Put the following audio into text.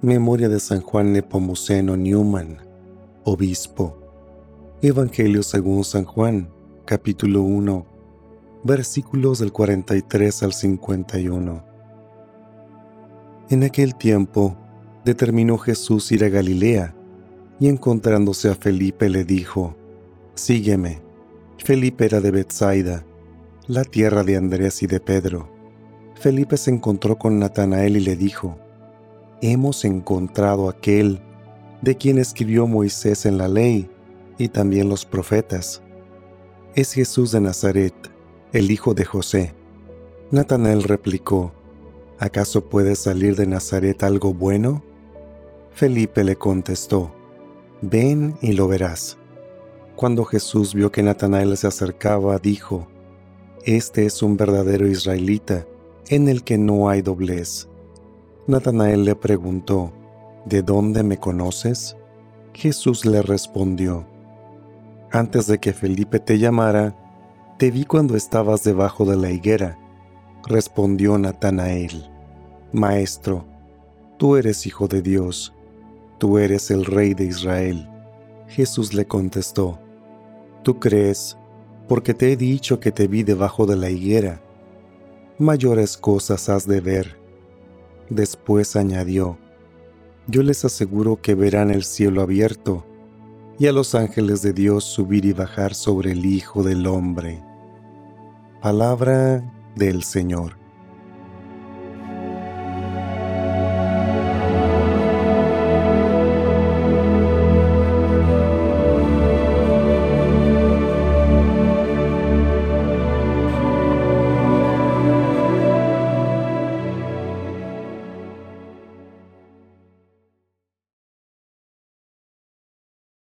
Memoria de San Juan Nepomuceno Newman, Obispo. Evangelio según San Juan, capítulo 1, versículos del 43 al 51. En aquel tiempo, determinó Jesús ir a Galilea, y encontrándose a Felipe le dijo, Sígueme. Felipe era de Bethsaida, la tierra de Andrés y de Pedro. Felipe se encontró con Natanael y le dijo, hemos encontrado aquel de quien escribió Moisés en la ley y también los profetas. Es Jesús de Nazaret, el hijo de José. Natanael replicó, ¿acaso puede salir de Nazaret algo bueno? Felipe le contestó, ven y lo verás. Cuando Jesús vio que Natanael se acercaba, dijo, Este es un verdadero israelita, en el que no hay doblez. Natanael le preguntó, ¿De dónde me conoces? Jesús le respondió, Antes de que Felipe te llamara, te vi cuando estabas debajo de la higuera. Respondió Natanael, Maestro, tú eres hijo de Dios, tú eres el rey de Israel. Jesús le contestó, Tú crees, porque te he dicho que te vi debajo de la higuera. Mayores cosas has de ver. Después añadió, Yo les aseguro que verán el cielo abierto y a los ángeles de Dios subir y bajar sobre el Hijo del Hombre. Palabra del Señor.